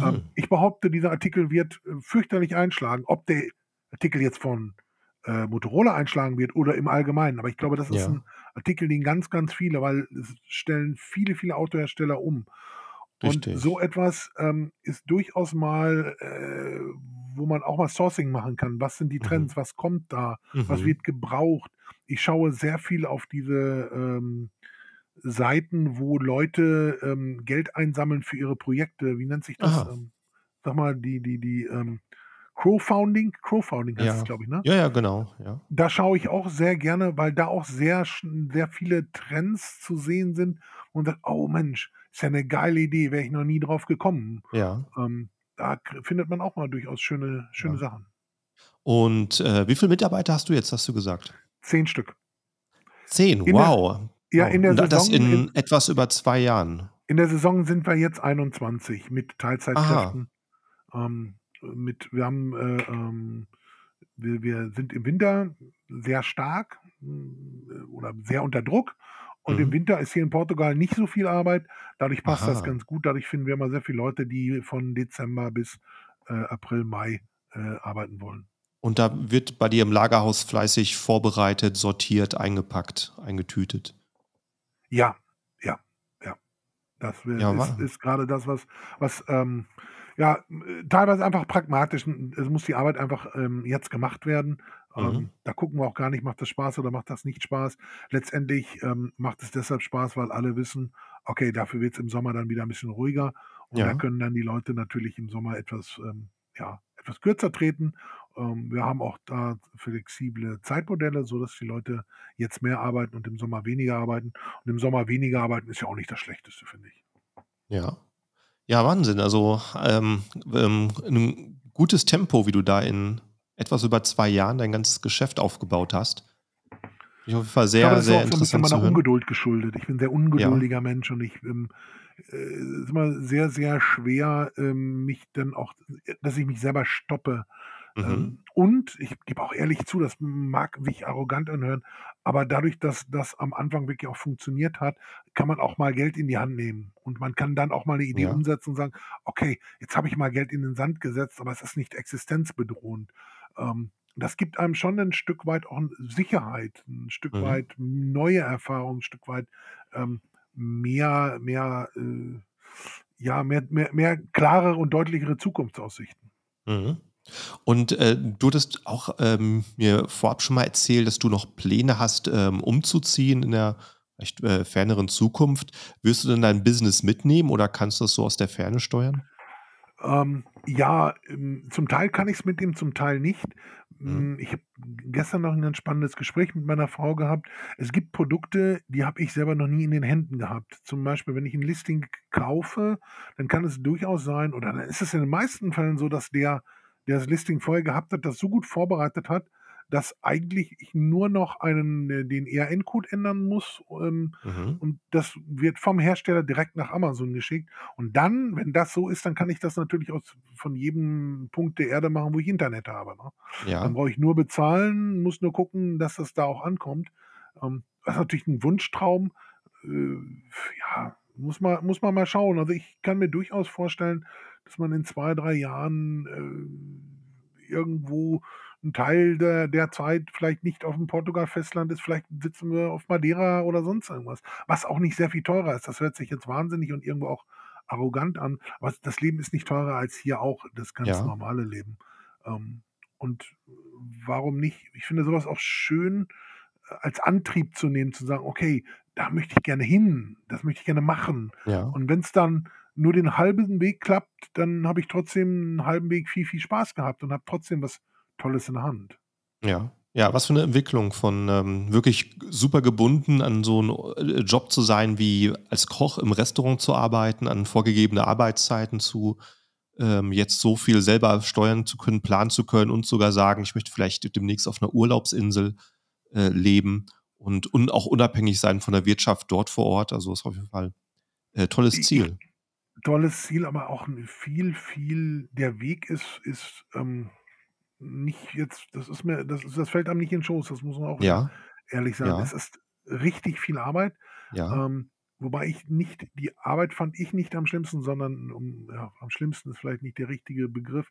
S2: Ähm,
S1: Mhm.
S2: ich behaupte, dieser Artikel wird, äh, fürchterlich einschlagen. Ob der Artikel jetzt von, äh, Motorola einschlagen wird oder im Allgemeinen, aber ich glaube, das ist
S1: Ja.
S2: 'n Artikel, den ganz, ganz viele weil es stellen viele, viele Autohersteller um. Und so
S1: Richtig.
S2: etwas, ähm, ist durchaus mal, äh, wo man auch mal Sourcing machen kann. Was sind die
S1: Mhm.
S2: Trends? Was kommt da? Was
S1: Mhm.
S2: wird gebraucht? Ich schaue sehr viel auf diese, ähm, Seiten, wo Leute, ähm, Geld einsammeln für ihre Projekte. Wie nennt sich das? Ähm, sag mal, die die die, ähm, Crowdfunding? Crowdfunding heißt es,
S1: Ja.
S2: glaube ich, ne?
S1: Ja, ja, genau, ja.
S2: Da schaue ich auch sehr gerne, weil da auch sehr sehr viele Trends zu sehen sind und sagt: „Oh Mensch, ist ja 'ne geile Idee, wäre ich noch nie drauf gekommen.“
S1: Ja.
S2: Ähm, da findet man auch mal durchaus schöne schöne
S1: Ja.
S2: Sachen.
S1: Und, äh, wie viel Mitarbeiter hast du jetzt, hast du gesagt?
S2: 10 Stück.
S1: 10,
S2: In der
S1: wow.
S2: ja,
S1: Wow.
S2: in der
S1: Und da das
S2: Saison in
S1: in etwas über 2 Jahren?
S2: in der Saison sind wir jetzt 21 mit. Teilzeitkräften. Ähm, mit wir haben, äh, ähm wir wir sind im Winter sehr stark, hm, oder sehr unter Druck und im
S1: Mhm.
S2: Winter ist hier in Portugal nicht so viel Arbeit. Dadurch passt das
S1: Aha.
S2: ganz gut. Dadurch finden wir immer sehr viele Leute, die von Dezember bis, äh, April, Mai, äh, arbeiten wollen.
S1: Und da wird bei dir im Lagerhaus fleißig vorbereitet, sortiert, eingepackt, eingetütet?
S2: Ja, ja, ja. Das
S1: Ja,
S2: ist ist grade das, was was, ähm, ja, teilweise einfach pragmatisch es muss die Arbeit einfach, ähm, jetzt gemacht werden.
S1: Mhm.
S2: Ähm, da gucken wir auch gar nicht, macht das Spaß oder macht das nicht Spaß. Letztendlich, ähm, macht es deshalb Spaß, weil alle wissen: „Okay, dafür wird's im Sommer dann wieder 'n bisschen ruhiger.“ Und da
S1: Ja.
S2: können dann die Leute natürlich im Sommer etwas, ähm, ja, etwas kürzer treten. Ähm, wir haben auch da flexible Zeitmodelle, sodass die Leute jetzt mehr arbeiten und im Sommer weniger arbeiten. Und im Sommer weniger arbeiten ist ja auch nicht das Schlechteste, finde ich.
S1: Ja. Ja, Wahnsinn. Also, ähm, ähm, 'n gutes Tempo, wie du da in etwas über 2 Jahren dein ganzes Geschäft aufgebaut hast. Auf jeden Fall
S2: Ich glaube,
S1: sehr,
S2: das ist auch
S1: sehr interessant zu
S2: meiner
S1: hören.
S2: Ungeduld geschuldet. Ich bin 'n sehr
S1: Ja.
S2: ungeduldiger Mensch und ich, ähm, äh ist immer sehr, sehr schwer, ähm, mich dann auch dass ich mich selber stoppe.
S1: Mhm.
S2: Ähm, und ich gebe auch ehrlich zu, das mag sich arrogant anhören, aber dadurch, dass das am Anfang wirklich auch funktioniert hat, kann man auch mal Geld in die Hand nehmen. Und man kann dann auch mal 'ne Idee
S1: Ja.
S2: umsetzen und sagen: „Okay, jetzt habe ich mal Geld in den Sand gesetzt, aber es ist nicht existenzbedrohend.“ Ähm, das gibt einem schon 'nen Stück weit auch Sicherheit, 'n Stück
S1: Mhm.
S2: weit neue Erfahrungen, 'n Stück weit, ähm, mehr mehr, äh ja, mehr mehr mehr klarere und deutlichere Zukunftsaussichten.
S1: Mhm. Und, äh, du hattest auch, ähm, mir vorab schon mal erzählt, dass du noch Pläne hast, ähm, umzuziehen in der vielleicht, äh, ferneren Zukunft. Wirst du denn dein Business mitnehmen oder kannst du das so aus der Ferne steuern?
S2: Ähm, ja, ähm, zum Teil kann ich's mitnehmen, zum Teil nicht.
S1: Mhm.
S2: Hm, ich habe gestern noch 'n ganz spannendes Gespräch mit meiner Frau gehabt. Es gibt Produkte, die habe ich selber noch nie in den Händen gehabt. Zum Beispiel, wenn ich 'n Listing kaufe, dann kann es durchaus sein oder dann ist es in den meisten Fällen so, dass der, der das Listing vorher gehabt hat, das so gut vorbereitet hat, dass eigentlich ich nur noch einen äh, den EAN-Code ändern muss, ähm,
S1: Mhm.
S2: und das wird vom Hersteller direkt nach Amazon geschickt. Und dann, wenn das so ist, dann kann ich das natürlich aus von jedem Punkt der Erde machen, wo ich Internet habe, ne? Dann
S1: Ja.
S2: brauche ich nur bezahlen, muss nur gucken, dass das da auch ankommt. Ähm, das ist natürlich 'n Wunschtraum. Äh, ja, muss man muss man mal schauen. Also, ich kann mir durchaus vorstellen, dass man in 2, 3 Jahren, äh, irgendwo 'n Teil der der Zeit vielleicht nicht aufm Portugal-Festland ist, vielleicht sitzen wir auf Madeira oder sonst irgendwas, was auch nicht sehr viel teurer ist. Das hört sich jetzt wahnsinnig und irgendwo auch arrogant an, aber das Leben ist nicht teurer als hier auch das ganz
S1: Ja.
S2: normale Leben. Ähm, und warum nicht? Ich finde so was auch schön, äh, als Antrieb zu nehmen, zu sagen: „Okay, da möchte ich gerne hin, das möchte ich gerne machen.“
S1: Ja.
S2: Und wenn's dann nur den halben Weg klappt, dann habe ich trotzdem 'n halben Weg viel, viel Spaß gehabt und habe trotzdem was Tolles in der Hand.
S1: Ja. Ja, was für 'ne Entwicklung von, ähm, wirklich super gebunden an so 'n, äh, Job zu sein, wie als Koch im Restaurant zu arbeiten, an vorgegebene Arbeitszeiten zu ähm, jetzt so viel selber steuern zu können, planen zu können und sogar sagen: „Ich möchte vielleicht demnächst auf 'ner Urlaubsinsel, äh, leben und und auch unabhängig sein von der Wirtschaft dort vor Ort.“ Also, ist auf jeden Fall, äh, tolles
S2: I ich
S1: Ziel.
S2: Tolles Ziel, aber auch viel, viel der Weg ist ist, ähm, nicht jetzt das ist mir das ist das fällt einem nicht in 'n Schoß, das muss man auch
S1: Ja.
S2: ehrlich sagen. Es
S1: Ja.
S2: ist richtig viel Arbeit,
S1: Ja.
S2: ähm, wobei ich nicht die Arbeit fand ich nicht am schlimmsten, sondern um ja, am schlimmsten ist vielleicht nicht der richtige Begriff,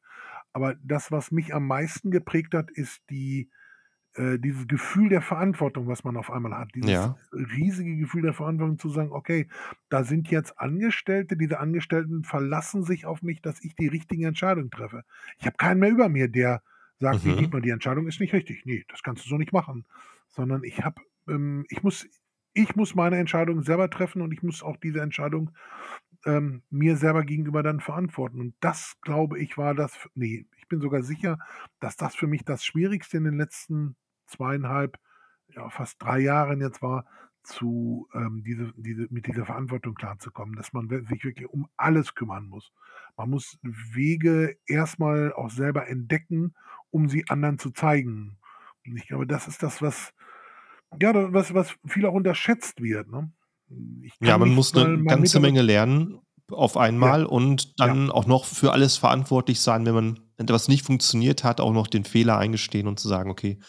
S2: aber das, was mich am meisten geprägt hat, ist die äh, dieses Gefühl der Verantwortung, was man auf einmal hat. Dieses
S1: Ja.
S2: riesige Gefühl der Verantwortung zu sagen: „Okay, da sind jetzt Angestellte, diese Angestellten verlassen sich auf mich, dass ich die richtigen Entscheidungen treffe.“ Ich habe keinen mehr über mir, der sagt: „Ne,
S1: Mhm.
S2: Dietmar, die Entscheidung ist nicht richtig. Ne, das kannst du so nicht machen.“ Sondern ich habe ähm, ich muss ich muss meine Entscheidung selber treffen und ich muss auch diese Entscheidung, ähm, mir selber gegenüber dann verantworten. Und das, glaube ich, war das f ne, ich bin sogar sicher, dass das für mich das Schwierigste in den letzten 2 1/2, ja, fast 3 Jahren jetzt war, zu ähm, diese diese mit dieser Verantwortung klarzukommen, dass man sich wirklich um alles kümmern muss. Man muss Wege erst mal auch selber entdecken, um sie anderen zu zeigen. Und ich glaube, das ist das, was ja, was was viel auch unterschätzt wird, ne? Ich
S1: Ja, man muss 'ne
S2: mein
S1: ganze Menge lernen auf
S2: Ja.
S1: einmal und
S2: Ja.
S1: dann auch noch für alles verantwortlich sein, wenn man etwas nicht funktioniert hat, auch noch den Fehler eingestehen und zu sagen: „Okay,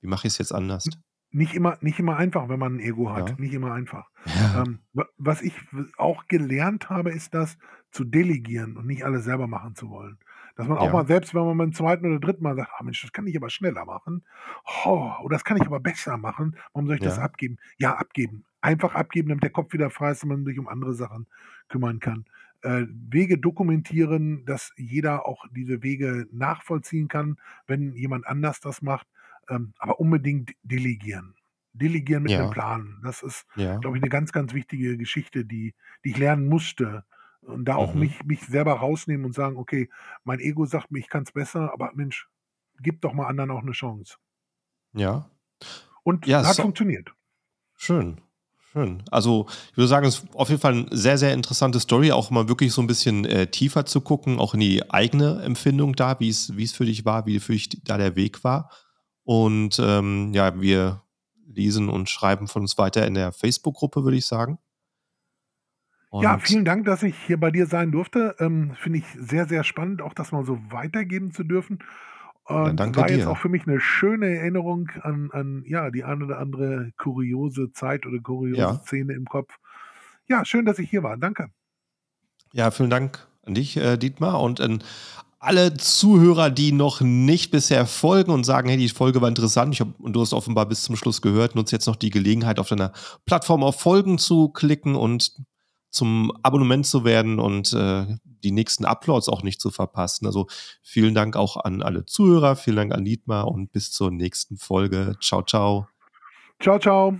S1: wie mache ich's jetzt anders?“
S2: N nicht immer nicht immer einfach, wenn man 'n Ego hat,
S1: Ja.
S2: nicht immer einfach.
S1: Ja.
S2: Ähm, wa was ich auch gelernt habe, ist das zu delegieren und nicht alles selber machen zu wollen. Dass man auch mal
S1: Ja.
S2: selbst wenn man beim 2. oder 3. Mal sagt: „Ah Mensch, das kann ich aber schneller machen. Oder das kann ich aber besser machen. Warum soll ich das
S1: Ja.
S2: abgeben?“ Ja, abgeben. Einfach abgeben, damit der Kopf wieder frei ist und man sich um andere Sachen kümmern kann. Äh, Wege dokumentieren, dass jeder auch diese Wege nachvollziehen kann, wenn jemand anders das macht, ähm, aber unbedingt delegieren. Delegieren mit
S1: Ja.
S2: Plan. Das ist,
S1: Ja.
S2: glaube ich, 'ne ganz, ganz wichtige Geschichte, die die ich lernen musste. Und da auch
S1: Mhm.
S2: mich mich selber rausnehmen und sagen: „Okay, mein Ego sagt mir, ich kann's besser, aber Mensch, gib doch mal anderen auch 'ne Chance.“
S1: Ja.
S2: Und
S1: Ja,
S2: hat
S1: so
S2: funktioniert.
S1: Schön, Schön. Also ich würde sagen, es ist auf jeden Fall eine sehr, sehr interessante Story, auch mal wirklich so ein bisschen äh, tiefer zu gucken, auch in die eigene Empfindung da, wie es, wie es für dich war, wie für dich da der Weg war. Und ähm, ja, wir lesen und schreiben von uns weiter in der Facebook-Gruppe, würde ich sagen.
S2: Und ja, vielen Dank, dass ich hier bei dir sein durfte. Ähm, Finde ich sehr, sehr spannend, auch das mal so weitergeben zu dürfen. Und ja, war jetzt dir. auch für mich eine schöne Erinnerung an, an ja, die eine oder andere kuriose Zeit oder kuriose ja. Szene im Kopf. Ja, schön, dass ich hier war. Danke.
S1: Ja, vielen Dank an dich, äh, Dietmar, und an alle Zuhörer, die noch nicht bisher folgen und sagen, hey, die Folge war interessant, ich hab, und du hast offenbar bis zum Schluss gehört, nutze jetzt noch die Gelegenheit, auf deiner Plattform auf Folgen zu klicken und zum Abonnement zu werden und äh, die nächsten Uploads auch nicht zu verpassen. Also vielen Dank auch an alle Zuhörer, vielen Dank an Dietmar und bis zur nächsten Folge. Ciao, ciao.
S2: Ciao, ciao.